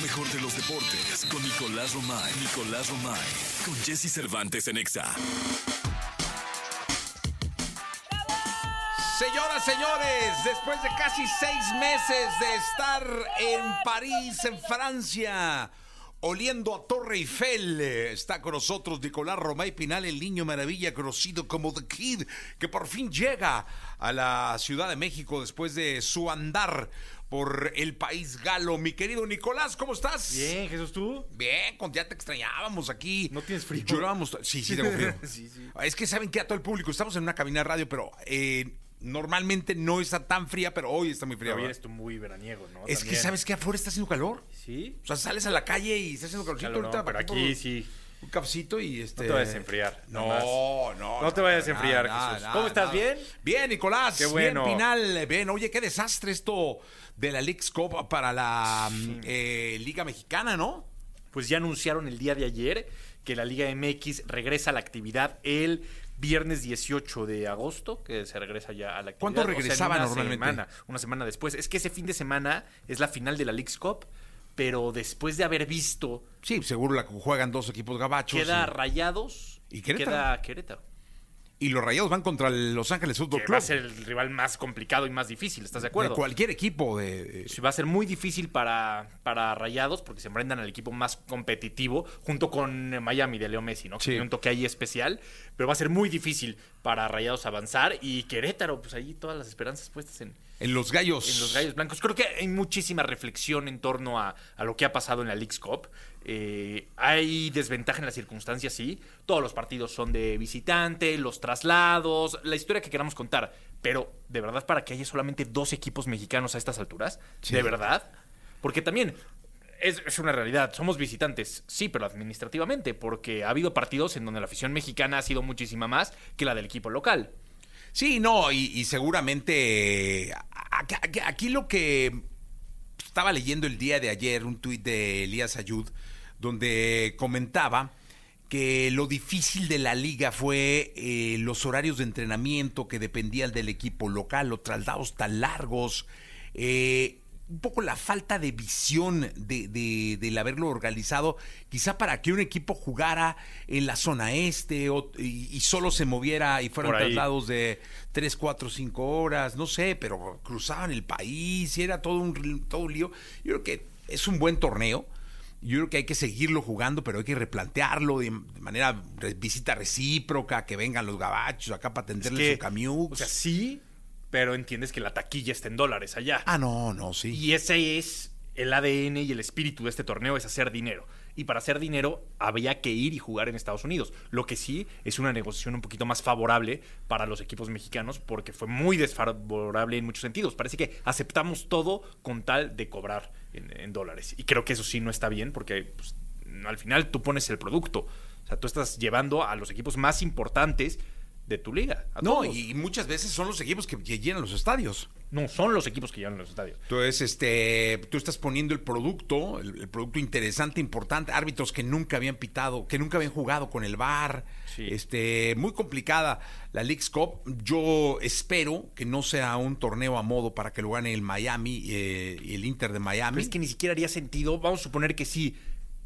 mejor de los deportes con Nicolás Romay. Nicolás Romay. Con Jesse Cervantes en Exa. Señoras, señores, después de casi seis meses de estar en París, en Francia, oliendo a Torre Eiffel, está con nosotros Nicolás Romay Pinal, el niño maravilla conocido como The Kid, que por fin llega a la Ciudad de México después de su andar por el país galo. Mi querido Nicolás, ¿cómo estás? Bien, Jesús, ¿tú? Bien, con- ya te extrañábamos aquí. ¿No tienes frío? Llorábamos. Sí, sí, tengo frío. Sí, sí. Es que saben que a todo el público, estamos en una cabina de radio, pero eh, normalmente no está tan fría, pero hoy está muy fría. Hoy eres tú muy veraniego, ¿no? Es que sabes que afuera está haciendo calor. Sí. O sea, sales a la calle y está haciendo calorcito no, ahorita. pero aquí aquí por sí. Un cafecito y este. No te vayas a enfriar, No, nomás. no. No te vayas a enfriar, nada, Jesús. nada, ¿Cómo estás? nada. ¿Bien? Bien, Nicolás. Qué bueno. Bien, Pinal. Bien, oye, qué desastre esto de la League's Cup para la mm, eh, Liga Mexicana, ¿no? Pues ya anunciaron el día de ayer que la Liga MX regresa a la actividad el viernes 18 de agosto, que se regresa ya a la actividad. ¿Cuándo O sea, en regresaba una normalmente? Semana, una semana después. Es que ese fin de semana es la final de la League's Cup, pero después de haber visto Sí, seguro la juegan dos equipos gabachos. queda y- Rayados ¿Y Querétaro? queda Querétaro. Y los rayados van contra el Los Ángeles Fútbol Que Club. va a ser el rival más complicado y más difícil, ¿estás de acuerdo? De cualquier equipo de. Sí, va a ser muy difícil para, para Rayados porque se enfrentan al equipo más competitivo junto con Miami de Leo Messi, ¿no? Que Sí. tiene un toque ahí especial, pero va a ser muy difícil para Rayados avanzar y Querétaro, pues ahí todas las esperanzas puestas en, En los gallos. en los Gallos Blancos. Creo que hay muchísima reflexión en torno a, a lo que ha pasado en la League's Cup. Eh, hay desventaja en las circunstancias, sí. Todos los partidos son de visitante, los traslados, la historia que queramos contar. Pero, ¿de verdad para que haya solamente dos equipos mexicanos a estas alturas? Sí. ¿De verdad? Porque también es, es una realidad. Somos visitantes, sí, pero administrativamente. Porque ha habido partidos en donde la afición mexicana ha sido muchísima más que la del equipo local. Sí, no, y, y seguramente eh, aquí, lo que estaba leyendo el día de ayer, un tuit de Elías Ayud, donde comentaba que lo difícil de la liga fue eh, los horarios de entrenamiento que dependían del equipo local, los traslados tan largos, eh, un poco la falta de visión de, de- del haberlo organizado, quizá para que un equipo jugara en la zona este o- y, y solo se moviera y fueran traslados de 3, 4, 5 horas, no sé, pero cruzaban el país y era todo un, todo un lío. Yo creo que es un buen torneo. Yo creo que hay que seguirlo jugando, pero hay que replantearlo de, de manera visita recíproca, que vengan los gabachos acá para atenderles que, su camión. O sea, sí, pero entiendes que la taquilla está en dólares allá. ah, no, no, sí. Y ese es el ADN y el espíritu de este torneo, es hacer dinero. Y para hacer dinero había que ir y jugar en Estados Unidos. Lo que sí es una negociación un poquito más favorable para los equipos mexicanos porque fue muy desfavorable en muchos sentidos. Parece que aceptamos todo con tal de cobrar en, en dólares. Y creo que eso sí no está bien porque pues, al final tú pones el producto. O sea, tú estás llevando a los equipos más importantes de tu liga. a no, todos. y muchas veces son los equipos que que llenan los estadios. no son los equipos que llevan los estadios. Entonces, este, tú estás poniendo el producto, el, el producto interesante, importante, árbitros que nunca habían pitado, que nunca habían jugado con el VAR, Sí. este, muy complicada la League's Cup. Yo espero que no sea un torneo a modo para que lo gane el Miami eh, y el Inter de Miami. Pero es que ni siquiera haría sentido, vamos a suponer que sí,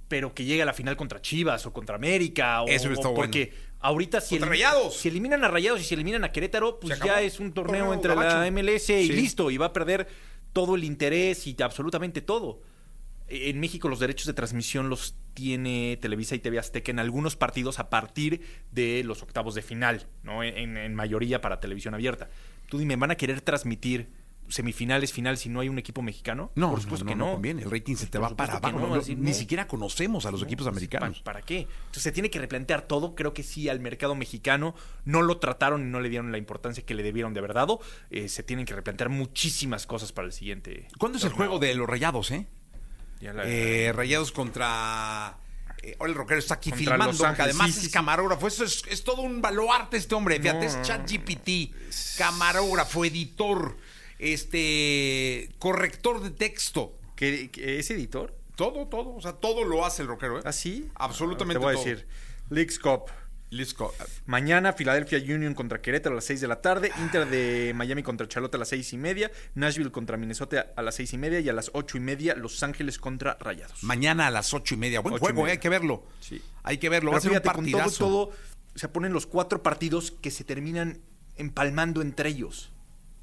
pero que llegue a la final contra Chivas o contra América. O, Eso estado o porque ahorita si, Rayados. si eliminan a Rayados y si eliminan a Querétaro, pues ya es un torneo, Torneo entre gabacho. la MLS y Sí. listo, y va a perder todo el interés y absolutamente todo. En México los derechos de transmisión los tiene Televisa y TV Azteca en algunos partidos a partir de los octavos de final, ¿no? En, en mayoría para televisión abierta. Tú dime, ¿van a querer transmitir semifinales, final si no hay un equipo mexicano? No, por supuesto no, que no, no. conviene. El rating se te va para abajo. así Ni siquiera conocemos a los equipos americanos. ¿pa- ¿Para, qué? Entonces se tiene que replantear todo. Creo que sí, al mercado mexicano no lo trataron y no le dieron la importancia que le debieron de haber dado. Eh, se tienen que replantear muchísimas cosas para el siguiente. ¿Cuándo es el juego de los rayados, eh? La- Eh, rayados contra. eh, ahora el rockero está aquí Contra filmando, Ángeles, además sí, es sí, camarógrafo. Eso es, es todo un baluarte este hombre. Fíjate, No, es. ChatGPT, camarógrafo, editor, este corrector de texto. ¿Qué- qué- ¿Es editor? Todo, todo. O sea, todo lo hace el rockero, ¿eh? ¿Ah, sí? Absolutamente Te voy a todo. decir. Leagues Cup. Mañana Philadelphia Union contra Querétaro a las 6 de la tarde, Inter de Miami contra Charlotte a las 6 y media, Nashville contra Minnesota a las 6 y media y a las 8 y media Los Ángeles contra Rayados. Mañana a las ocho y media. Buen juego, eh, hay que verlo. Sí. Hay que verlo. Va a ser un fíjate, con todo, todo, se ponen los cuatro partidos que se terminan empalmando entre ellos.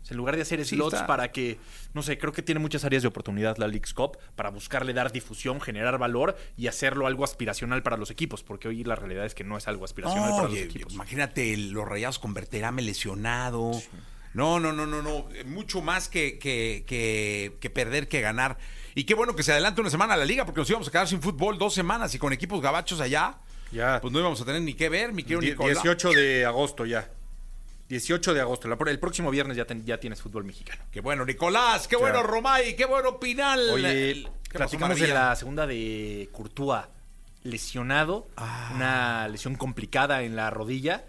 O sea, en lugar de hacer Sí, slots está. para que, no sé, creo que tiene muchas áreas de oportunidad la League's Cup para buscarle dar difusión, generar valor y hacerlo algo aspiracional para los equipos, porque hoy la realidad es que no es algo aspiracional para Oye, los equipos. imagínate los rayados con Berterame lesionado. No, no, no, no, no. Eh, Mucho más que, que, que, que perder que ganar. Y qué bueno que se adelante una semana a la liga, porque nos íbamos a quedar sin fútbol dos semanas y con equipos gabachos allá. Ya. Pues no íbamos a tener ni qué ver, mi querido Die- Nicolás. 18 de agosto ya. 18 de agosto. El próximo viernes ya, ten- ya tienes fútbol mexicano. Qué bueno, Nicolás. Qué bueno, Romay. Qué bueno, Pinal. Oye, ¿Qué pasó, platicamos de la segunda de Courtois. Lesionado, Ah. una lesión complicada en la rodilla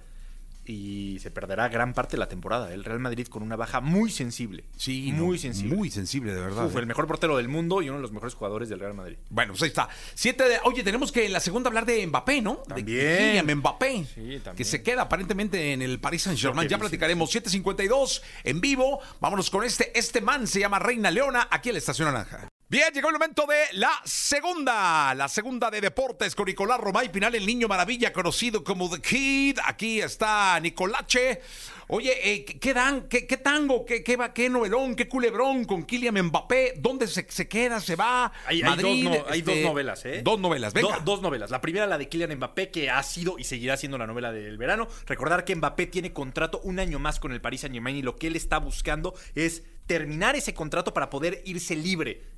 y se perderá gran parte de la temporada. El Real Madrid con una baja muy sensible. Sí, no, muy sensible. Muy sensible, de verdad. Uf, eh. el mejor portero del mundo y uno de los mejores jugadores del Real Madrid. Bueno, pues ahí está. Siete de... Oye, tenemos que en la segunda hablar de Mbappé, ¿no? De También. Kylian Mbappé. Sí, también. Que se queda aparentemente en el Paris Saint-Germain. Ya platicaremos. 7.52 en vivo. Vámonos con este. Este man se llama Reina Leona, aquí en la Estación Naranja. Bien, llegó el momento de la segunda, la segunda de deportes con Nicolás Romay Pinal, el niño maravilla conocido como The Kid. Aquí está Nicolache. Oye, eh, ¿qué- ¿qué dan? ¿Qué, qué tango? ¿Qué, qué, va- qué novelón? ¿Qué culebrón con Kylian Mbappé? ¿Dónde se, se queda? ¿Se va? Hay, hay Madrid, dos, no- hay este, dos novelas, ¿eh? Dos novelas, venga. Do- dos novelas. La primera, la de Kylian Mbappé, que ha sido y seguirá siendo la novela del verano. Recordar que Mbappé tiene contrato un año más con el Paris Saint Germain y lo que él está buscando es terminar ese contrato para poder irse libre.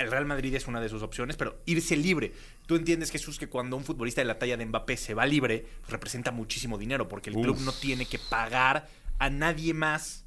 El Real Madrid es una de sus opciones, pero irse libre. Tú entiendes, Jesús, que cuando un futbolista de la talla de Mbappé se va libre, pues representa muchísimo dinero, porque el club no tiene que pagar a nadie más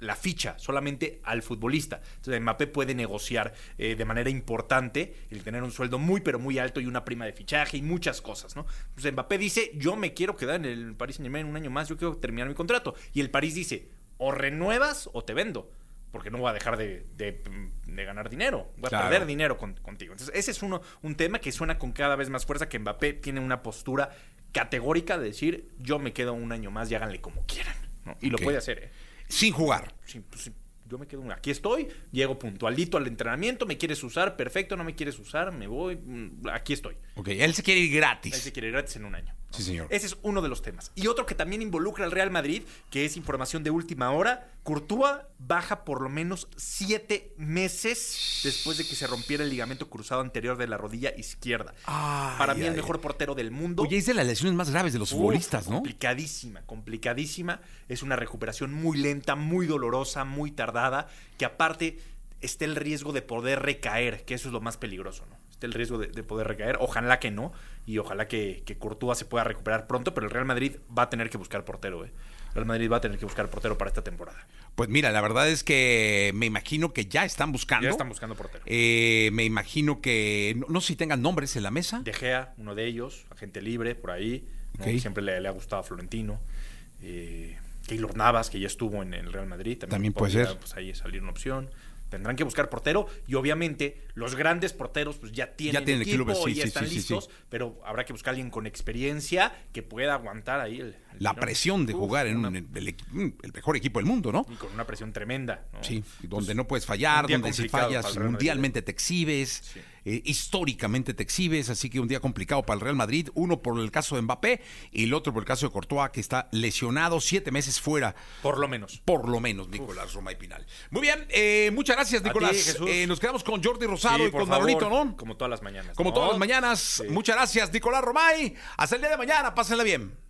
la ficha, solamente al futbolista. Entonces Mbappé puede negociar eh, de manera importante el tener un sueldo muy pero muy alto y una prima de fichaje y muchas cosas, ¿no? Entonces Mbappé dice, yo me quiero quedar en el Paris Saint Germain un año más, yo quiero terminar mi contrato. Y el París dice, o renuevas o te vendo. Porque no voy a dejar de, de- de ganar dinero. Voy a perder dinero con- contigo. Entonces, ese es uno, un tema que suena con cada vez más fuerza, que Mbappé tiene una postura categórica de decir, yo me quedo un año más y háganle como quieran. ¿no? Y lo puede hacer, ¿eh? Sin jugar. Sí, pues sí, yo me quedo. Aquí estoy, llego puntualito al entrenamiento, me quieres usar, perfecto, no me quieres usar, me voy, mm, aquí estoy. Ok, él se quiere ir gratis. Él se quiere ir gratis en un año. ¿no? Sí, señor. Ese es uno de los temas. Y otro que también involucra al Real Madrid, que es información de última hora, Courtois baja por lo menos siete meses después de que se rompiera el ligamento cruzado anterior de la rodilla izquierda. Ay, Para mí el ay, mejor portero del mundo. Oye, es de las lesiones más graves de los Uf, futbolistas, ¿no? Complicadísima, complicadísima. Es una recuperación muy lenta, muy dolorosa, muy tardada, que aparte está el riesgo de poder recaer, que eso es lo más peligroso, ¿no? El riesgo de, de poder recaer. Ojalá que no, y ojalá que, que Courtois se pueda recuperar pronto, pero el Real Madrid va a tener que buscar portero, ¿eh? El Real Madrid va a tener que buscar portero para esta temporada. Pues mira, la verdad es que me imagino que ya están buscando. Ya están buscando portero. Eh, me imagino que. No, no sé si tengan nombres en la mesa. De Gea, uno de ellos, agente libre, por ahí. Siempre le, le ha gustado a Florentino. Eh, Keylor Navas, que ya estuvo en el Real Madrid. También, También puede ser. Pues ahí salir una opción. Tendrán que buscar portero y obviamente los grandes porteros pues ya tienen, tienen equipo sí, y ya están sí, sí, listos, pero habrá que buscar a alguien con experiencia que pueda aguantar ahí el, el La presión de Uf, jugar en una- un- el, equi- el mejor equipo del mundo, ¿no? y con una presión tremenda. ¿no? Sí, donde Pues, no puedes fallar, donde si fallas mundialmente te exhibes, Sí. Eh, históricamente te exhibes, así que un día complicado para el Real Madrid, uno por el caso de Mbappé y el otro por el caso de Courtois, que está lesionado, siete meses fuera, Por lo menos. por lo menos, Nicolás Roma y Pinal. Muy bien, eh, muchas gracias, ti, Nicolás. Eh, nos quedamos con Jordi Rosado Sí, y con Manolito, ¿no? Como todas las mañanas. Como ¿no? todas las mañanas. Sí. Muchas gracias, Nicolás Romay. Hasta el día de mañana, pásenla bien.